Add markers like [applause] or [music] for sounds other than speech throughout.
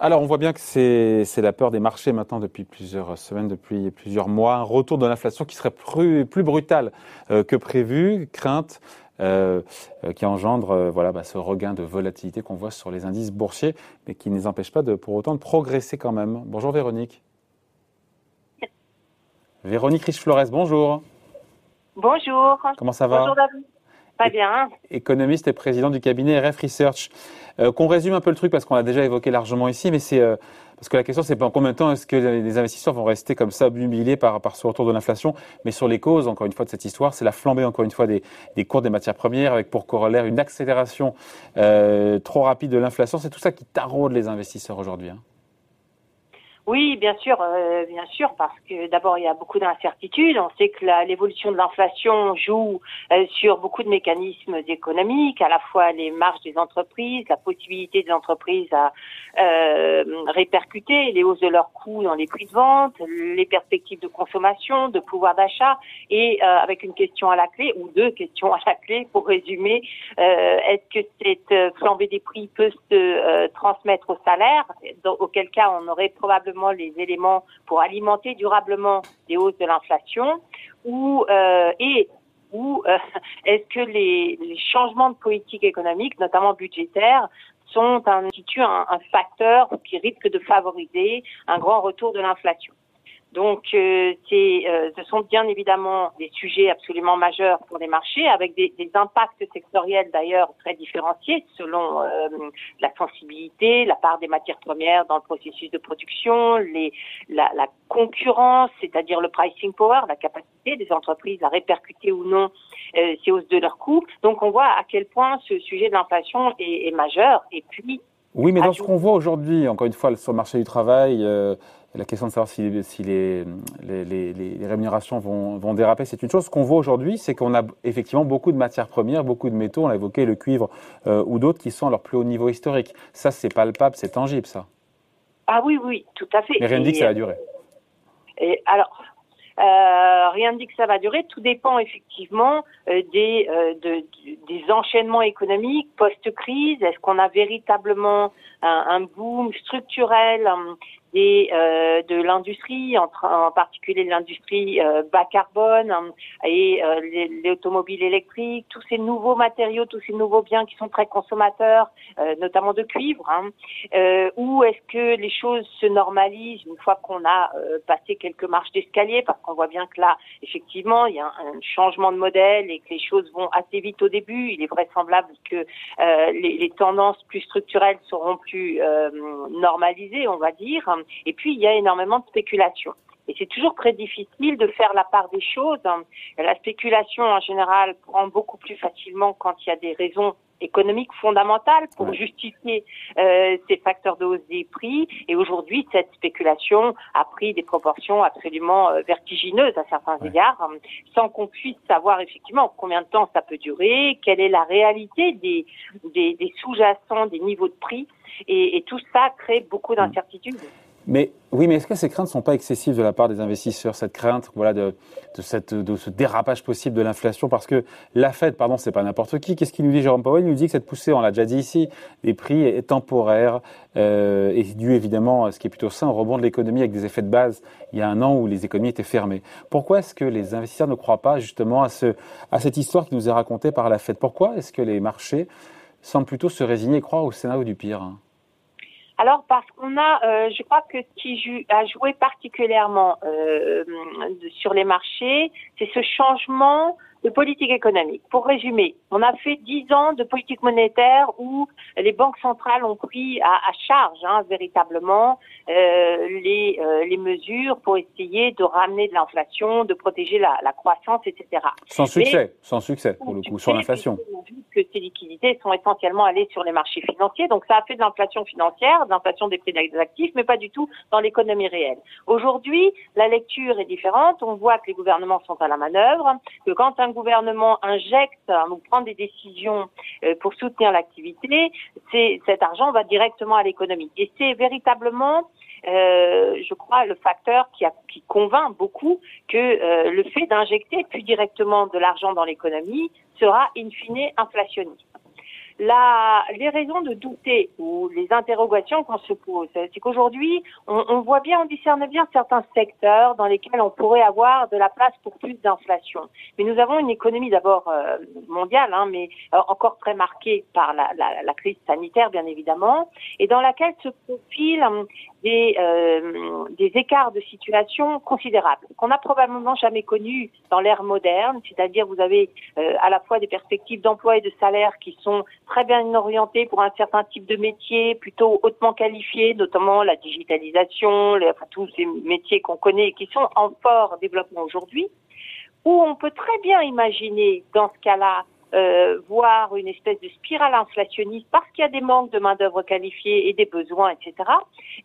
Alors, on voit bien que c'est la peur des marchés maintenant depuis plusieurs semaines, depuis plusieurs mois. Un retour de l'inflation qui serait plus, plus brutal euh, que prévu. Crainte euh, euh, qui engendre voilà, bah, ce regain de volatilité qu'on voit sur les indices boursiers, mais qui ne les empêche pas de, pour autant de progresser quand même. Bonjour Véronique. Véronique Riche-Flores, bonjour. Bonjour. Comment ça va? Bonjour David. Pas bien. Économiste et président du cabinet RF Research. Euh, qu'on résume un peu le truc parce qu'on l'a déjà évoqué largement ici, mais c'est euh, parce que la question c'est pas en combien de temps est-ce que les investisseurs vont rester comme ça humiliés par, par ce retour de l'inflation, mais sur les causes encore une fois de cette histoire, c'est la flambée encore une fois des, des cours des matières premières avec pour corollaire une accélération euh, trop rapide de l'inflation. C'est tout ça qui taraude les investisseurs aujourd'hui. Hein. Oui, bien sûr, euh, bien sûr, parce que d'abord il y a beaucoup d'incertitudes. On sait que l'évolution de l'inflation joue euh, sur beaucoup de mécanismes économiques, à la fois les marges des entreprises, la possibilité des entreprises à euh, répercuter les hausses de leurs coûts dans les prix de vente, les perspectives de consommation, de pouvoir d'achat, et avec une question à la clé ou deux questions à la clé pour résumer est-ce que cette flambée des prix peut se transmettre au salaire, auquel cas on aurait probablement les éléments pour alimenter durablement les hausses de l'inflation ou euh, et ou [laughs] euh, est-ce que les, changements de politique économique, notamment budgétaire, sont un, un facteur qui risque de favoriser un grand retour de l'inflation? Donc, euh, euh, ce sont bien évidemment des sujets absolument majeurs pour les marchés, avec des, des impacts sectoriels d'ailleurs très différenciés selon euh, la sensibilité, la part des matières premières dans le processus de production, les, la, la concurrence, c'est-à-dire le pricing power, la capacité des entreprises à répercuter ou non euh, ces hausses de leurs coûts. Donc, on voit à quel point ce sujet de l'inflation est, est majeur. Et puis, oui, mais dans ce qu'on voit aujourd'hui, encore une fois, sur le marché du travail, euh, la question de savoir si, si les, les, les, les, rémunérations vont, vont déraper, c'est une chose. Ce qu'on voit aujourd'hui, c'est qu'on a effectivement beaucoup de matières premières, beaucoup de métaux, on a évoqué le cuivre euh, ou d'autres, qui sont à leur plus haut niveau historique. Ça, c'est palpable, c'est tangible, ça. Ah oui, oui, tout à fait. Mais rien ne dit que ça va durer. Et alors, euh, rien ne dit que ça va durer. Tout dépend effectivement euh, des, euh, de, des enchaînements économiques post-crise. Est-ce qu'on a véritablement un, un boom structurel des, euh, de l'industrie, en, en, particulier l'industrie euh, bas carbone hein, et euh, automobiles électriques, tous ces nouveaux matériaux, tous ces nouveaux biens qui sont très consommateurs, euh, notamment de cuivre, hein, euh, ou est-ce que les choses se normalisent une fois qu'on a passé quelques marches d'escalier, parce qu'on voit bien que là, effectivement, il y a un, un, changement de modèle et que les choses vont assez vite au début. Il est vraisemblable que les, les, tendances plus structurelles seront plus normalisées, on va dire. Et puis, il y a énormément de spéculation. Et c'est toujours très difficile de faire la part des choses. La spéculation, en général, prend beaucoup plus facilement quand il y a des raisons économiques fondamentales pour justifier euh, ces facteurs de hausse des prix. Et aujourd'hui, cette spéculation a pris des proportions absolument euh, vertigineuses à certains égards, sans qu'on puisse savoir effectivement combien de temps ça peut durer, quelle est la réalité des, des, des sous-jacents, des niveaux de prix. Et, et, tout ça crée beaucoup d'incertitudes. Mais oui, mais est-ce que ces craintes ne sont pas excessives de la part des investisseurs, cette crainte, de, ce dérapage possible de l'inflation? Parce que la Fed, pardon, c'est pas n'importe qui. Qu'est-ce qu'il nous dit, Jérôme Powell? Il nous dit que cette poussée, on l'a déjà dit ici, des prix est temporaire euh, et dû évidemment à ce qui est plutôt sain, au rebond de l'économie avec des effets de base il y a un an où les économies étaient fermées. Pourquoi est-ce que les investisseurs ne croient pas justement à, à cette histoire qui nous est racontée par la Fed? Pourquoi est-ce que les marchés semblent plutôt se résigner et croire au scénario du pire hein? Alors parce qu'on a, euh, je crois que ce qui a joué particulièrement euh, sur les marchés, c'est ce changement de politique économique. Pour résumer, on a fait dix ans de politique monétaire où les banques centrales ont pris à, à charge hein, véritablement euh, les, euh, les mesures pour essayer de ramener de l'inflation, de protéger la, la, croissance, etc. Sans succès, sans succès pour le coup, sur l'inflation. Que ces liquidités sont essentiellement allées sur les marchés financiers, donc ça a fait de l'inflation financière, de l'inflation des prix des actifs, mais pas du tout dans l'économie réelle. Aujourd'hui, la lecture est différente. On voit que les gouvernements sont à la manœuvre, que quand un gouvernement injecte ou prend des décisions euh, pour soutenir l'activité, cet argent va directement à l'économie. Et c'est véritablement je crois, le facteur qui, a, qui convainc beaucoup que euh, le fait d'injecter plus directement de l'argent dans l'économie sera in fine inflationniste. la, les raisons de douter ou les interrogations qu'on se pose, c'est qu'aujourd'hui, on, on, voit bien, on discerne bien certains secteurs dans lesquels on pourrait avoir de la place pour plus d'inflation. Mais nous avons une économie d'abord euh, mondiale, hein, mais euh, encore très marquée par la, la, la, crise sanitaire, bien évidemment, et dans laquelle se profilent hum, des, euh, des écarts de situation considérables qu'on n'a probablement jamais connus dans l'ère moderne, c'est-à-dire vous avez à la fois des perspectives d'emploi et de salaire qui sont très bien orienté pour un certain type de métier, plutôt hautement qualifié, notamment la digitalisation, les, enfin, tous ces métiers qu'on connaît et qui sont en fort développement aujourd'hui, où on peut très bien imaginer, dans ce cas-là, euh, voir une espèce de spirale inflationniste parce qu'il y a des manques de main-d'œuvre qualifiée et des besoins, etc.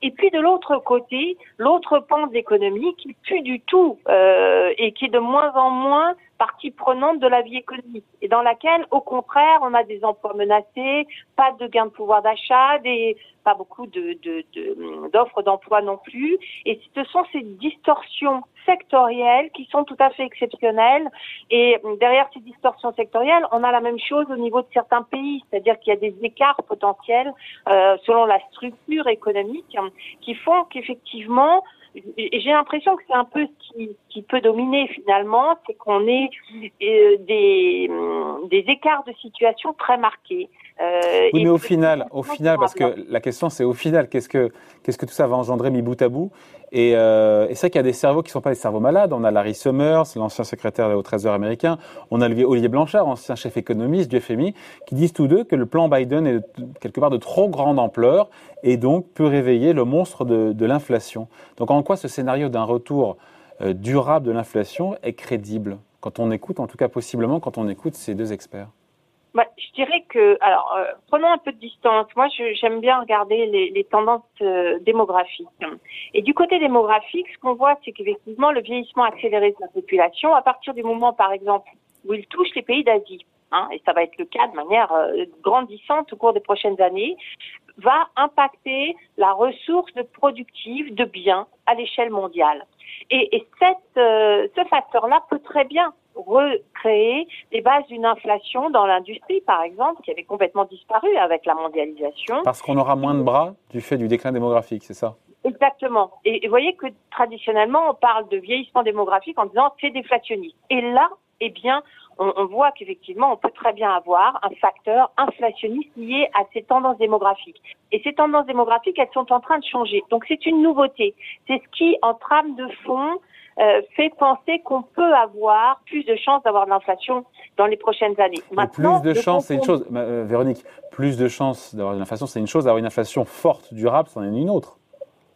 Et puis de l'autre côté, l'autre pan de l'économie qui plus du tout euh, et qui est de moins en moins partie prenante de la vie économique et dans laquelle, au contraire, on a des emplois menacés, pas de gain de pouvoir d'achat, des pas beaucoup d'offres d'emploi non plus. Et ce sont ces distorsions sectorielles qui sont tout à fait exceptionnelles. Et derrière ces distorsions sectorielles, on a la même chose au niveau de certains pays, c'est-à-dire qu'il y a des écarts potentiels euh, selon la structure économique qui font qu'effectivement j'ai l'impression que c'est un peu ce qui, peut dominer finalement, c'est qu'on ait euh, des, des écarts de situation très marqués. Euh, oui, mais au final, au final, parce que la question c'est au final, qu'est-ce que qu'est-ce que tout ça va engendrer mis bout à bout? Et, euh, et c'est vrai qu'il y a des cerveaux qui ne sont pas des cerveaux malades. On a Larry Summers, l'ancien secrétaire au Trésor américain. On a Olivier Blanchard, ancien chef économiste du FMI, qui disent tous deux que le plan Biden est quelque part de trop grande ampleur et donc peut réveiller le monstre de, de l'inflation. Donc en quoi ce scénario d'un retour euh, durable de l'inflation est crédible? Quand on écoute, en tout cas possiblement quand on écoute ces deux experts bah, je dirais que, alors, euh, prenons un peu de distance. Moi, j'aime bien regarder les, les tendances euh, démographiques. Et du côté démographique, ce qu'on voit, c'est qu'effectivement, le vieillissement accéléré de la population, à partir du moment, par exemple, où il touche les pays d'Asie, hein, et ça va être le cas de manière euh, grandissante au cours des prochaines années, va impacter la ressource productive de biens à l'échelle mondiale. Et, et cette, ce facteur-là peut très bien recréer les bases d'une inflation dans l'industrie, par exemple, qui avait complètement disparu avec la mondialisation. Parce qu'on aura moins de bras du fait du déclin démographique, c'est ça? Exactement. Et, vous voyez que traditionnellement, on parle de vieillissement démographique en disant c'est déflationniste. Et là, eh bien, on, on voit qu'effectivement, on peut très bien avoir un facteur inflationniste lié à ces tendances démographiques. Et ces tendances démographiques, elles sont en train de changer. Donc, c'est une nouveauté. C'est ce qui, en trame de fond, euh, fait penser qu'on peut avoir plus de chances d'avoir de l'inflation dans les prochaines années. Maintenant, plus de chances, c'est une chose. Euh, Véronique, plus de chances d'avoir de l'inflation, c'est une chose. D'avoir une inflation forte, durable, c'en est une autre.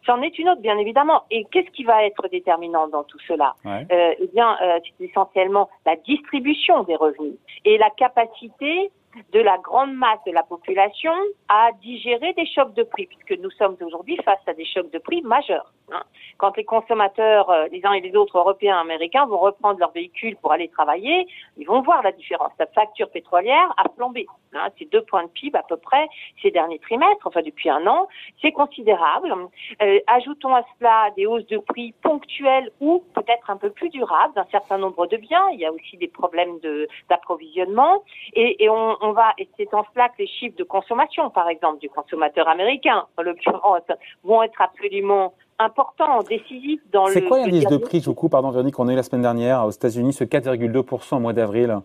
C'en est une autre, bien évidemment. Et qu'est-ce qui va être déterminant dans tout cela? Euh, Eh bien, euh, c'est essentiellement la distribution des revenus et la capacité de la grande masse de la population à digérer des chocs de prix, puisque nous sommes aujourd'hui face à des chocs de prix majeurs. Hein. Quand les consommateurs, euh, les uns et les autres, européens, américains, vont reprendre leur véhicule pour aller travailler, ils vont voir la différence. La facture pétrolière a flambé. Hein. C'est deux points de PIB à peu près ces derniers trimestres, enfin depuis un an. C'est considérable. Euh, ajoutons à cela des hausses de prix ponctuelles ou peut-être un peu plus durables d'un certain nombre de biens. Il y a aussi des problèmes d'approvisionnement. Et, et on, on va, et c'est en cela que les chiffres de consommation, par exemple, du consommateur américain, en l'occurrence, vont être absolument importants, décisifs dans le. C'est quoi l'indice de prix, du coup, pardon, Véronique, on a eu la semaine dernière aux États-Unis, ce 4,2% au mois d'avril?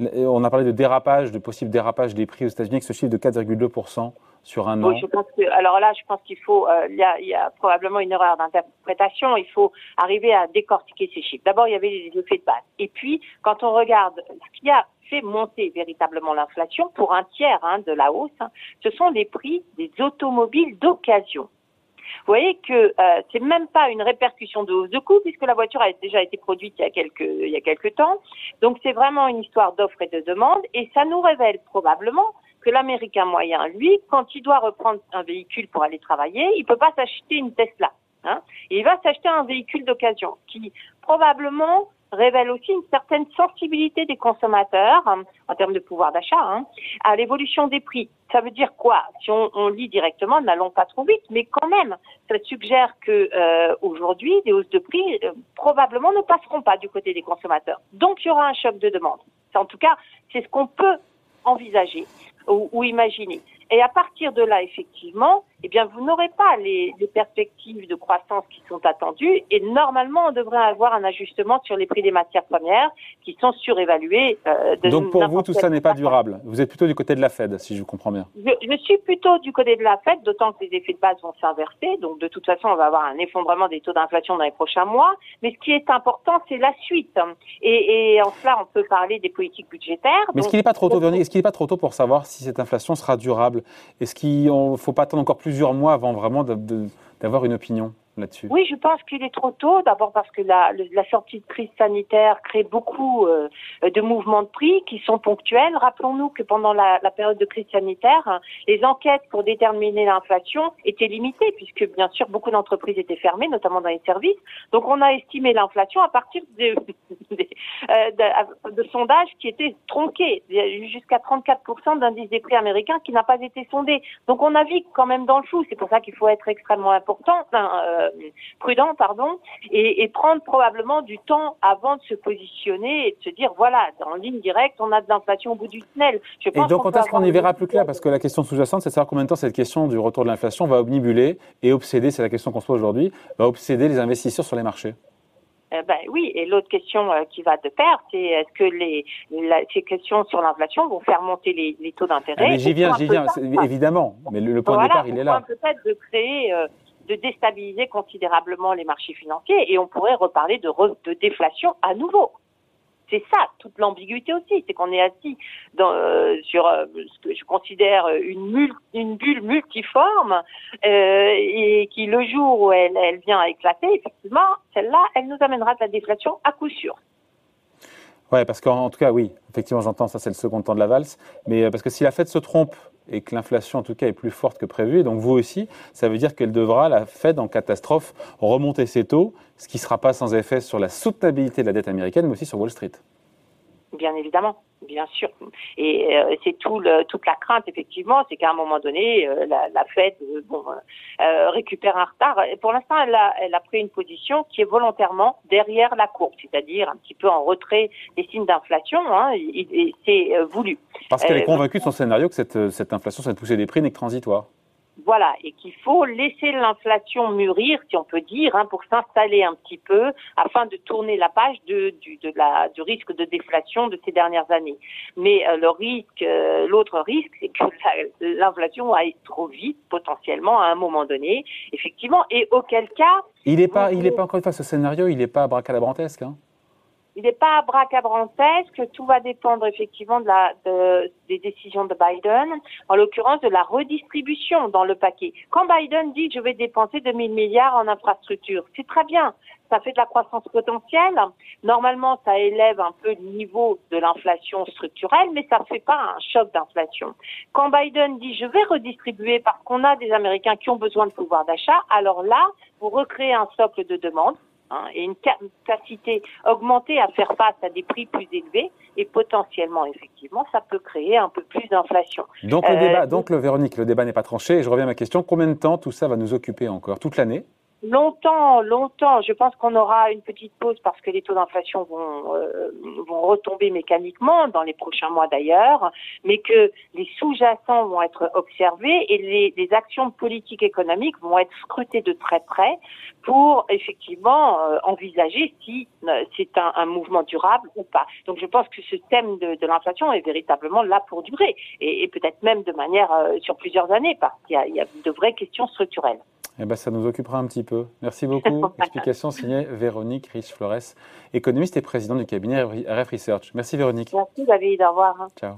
On a parlé de dérapage, de possible dérapage des prix aux États-Unis avec ce chiffre de 4,2% sur un an. Oui, je pense que, alors là, je pense qu'il faut, euh, il, y a, il, y a, probablement une erreur d'interprétation. Il faut arriver à décortiquer ces chiffres. D'abord, il y avait les effets de base. Et puis, quand on regarde ce qu'il y a fait monter véritablement l'inflation pour un tiers hein, de la hausse, hein, ce sont les prix des automobiles d'occasion. Vous voyez que euh, c'est même pas une répercussion de hausse de coût puisque la voiture a déjà été produite il y a quelques il y a quelques temps. Donc c'est vraiment une histoire d'offre et de demande et ça nous révèle probablement que l'américain moyen, lui, quand il doit reprendre un véhicule pour aller travailler, il peut pas s'acheter une Tesla. Hein, il va s'acheter un véhicule d'occasion qui probablement révèle aussi une certaine sensibilité des consommateurs hein, en termes de pouvoir d'achat hein, à l'évolution des prix. Ça veut dire quoi? Si on, lit directement, n'allons pas trop vite, mais quand même, ça suggère que euh, aujourd'hui, des hausses de prix euh, probablement ne passeront pas du côté des consommateurs. Donc, il y aura un choc de demande. En tout cas, c'est ce qu'on peut envisager. ou, imaginé. Et à partir de là, effectivement, eh bien, vous n'aurez pas les, les, perspectives de croissance qui sont attendues. Et normalement, on devrait avoir un ajustement sur les prix des matières premières qui sont surévalués. Euh, de Donc, pour vous, tout ça n'est pas durable. Vous êtes plutôt du côté de la Fed, si je comprends bien. Je, je suis plutôt du côté de la Fed, d'autant que les effets de base vont s'inverser. Donc, de toute façon, on va avoir un effondrement des taux d'inflation dans les prochains mois. Mais ce qui est important, c'est la suite. Et, et, en cela, on peut parler des politiques budgétaires. Mais est-ce qu'il n'est pas trop tôt, Est-ce qu'il n'est pas trop tôt pour savoir si cette inflation sera durable est-ce qu'il ne faut pas attendre encore plusieurs mois avant vraiment d'avoir une opinion? Oui, je pense qu'il est trop tôt. D'abord parce que la, sortie de crise sanitaire crée beaucoup euh, de mouvements de prix qui sont ponctuels. Rappelons-nous que pendant la, période de crise sanitaire, les enquêtes pour déterminer l'inflation étaient limitées puisque bien sûr beaucoup d'entreprises étaient fermées, notamment dans les services. Donc on a estimé l'inflation à partir de, [laughs] euh, sondages qui étaient tronqués, jusqu'à 34% d'indice des prix américains qui n'a pas été sondé. Donc on navigue quand même dans le flou. C'est pour ça qu'il faut être extrêmement important. euh, euh, prudent, pardon, et, et, prendre probablement du temps avant de se positionner et de se dire voilà, en ligne directe, on a de l'inflation au bout du tunnel. Je pense et donc, quand est-ce qu'on y verra plus clair? Parce que la question sous-jacente, c'est de savoir combien de temps cette question du retour de l'inflation va omnibuler et obséder, c'est la question qu'on se pose aujourd'hui, va obséder les investisseurs sur les marchés. Euh, ben oui, et l'autre question euh, qui va de pair, c'est est-ce que les, ces questions sur l'inflation vont faire monter les, les taux d'intérêt? Ah, Mais j'y viens, j'y viens, évidemment. Mais le, point de départ, il est là. Peut-être de créer de déstabiliser considérablement les marchés financiers et on pourrait reparler de, déflation à nouveau. C'est ça toute l'ambiguïté aussi, c'est qu'on est assis euh, sur euh, ce que je considère une, bulle multiforme euh, et qui le jour où elle, elle vient à éclater, effectivement, celle-là, elle nous amènera de la déflation à coup sûr. Ouais, parce qu'en tout cas, oui, effectivement, j'entends ça, c'est le second temps de la valse. Mais parce que si la Fed se trompe et que l'inflation en tout cas est plus forte que prévu, et donc vous aussi, ça veut dire qu'elle devra, la Fed en catastrophe, remonter ses taux, ce qui ne sera pas sans effet sur la soutenabilité de la dette américaine, mais aussi sur Wall Street. Bien évidemment, bien sûr. Et euh, c'est tout le, toute la crainte, effectivement, c'est qu'à un moment donné, euh, la, la, Fed euh, bon, récupère un retard. Et pour l'instant, elle a, elle a pris une position qui est volontairement derrière la courbe, c'est-à-dire un petit peu en retrait des signes d'inflation, hein, et, et c'est voulu. Parce qu'elle est convaincue de son scénario que cette, cette inflation, cette poussée des prix n'est que transitoire. Voilà, et qu'il faut laisser l'inflation mûrir, si on peut dire, hein, pour s'installer un petit peu, afin de tourner la page de, du, de la, du risque de déflation de ces dernières années. Mais euh, le risque, euh, l'autre risque, c'est que l'inflation aille trop vite, potentiellement, à un moment donné, effectivement, et auquel cas... Il n'est pas, il est pas encore une fois ce scénario, il n'est pas bracalabrantesque. Hein il n'est pas que tout va dépendre effectivement de la, de, des décisions de Biden, en l'occurrence de la redistribution dans le paquet. Quand Biden dit je vais dépenser 2000 milliards en infrastructure, c'est très bien, ça fait de la croissance potentielle. Normalement, ça élève un peu le niveau de l'inflation structurelle, mais ça ne fait pas un choc d'inflation. Quand Biden dit je vais redistribuer parce qu'on a des Américains qui ont besoin de pouvoir d'achat, alors là, vous recréez un socle de demande Hein, et une capacité augmentée à faire face à des prix plus élevés et potentiellement effectivement ça peut créer un peu plus d'inflation. Donc le débat, euh, donc le Véronique, le débat n'est pas tranché. je reviens à ma question combien de temps tout ça va nous occuper encore? Toute l'année? Longtemps, longtemps. Je pense qu'on aura une petite pause parce que les taux d'inflation vont, euh, vont retomber mécaniquement dans les prochains mois d'ailleurs, mais que les sous-jacents vont être observés et les, les, actions politiques économiques vont être scrutées de très près pour effectivement euh, envisager si euh, c'est un, mouvement durable ou pas. Donc je pense que ce thème de, l'inflation est véritablement là pour durer et, et peut-être même de manière sur plusieurs années parce qu'il y a de vraies questions structurelles. Eh ben, ça nous occupera un petit peu. Merci beaucoup. [laughs] Explication signée Véronique Rich-Flores, économiste et présidente du cabinet RF Research. Merci Véronique. Merci David, au revoir. Ciao.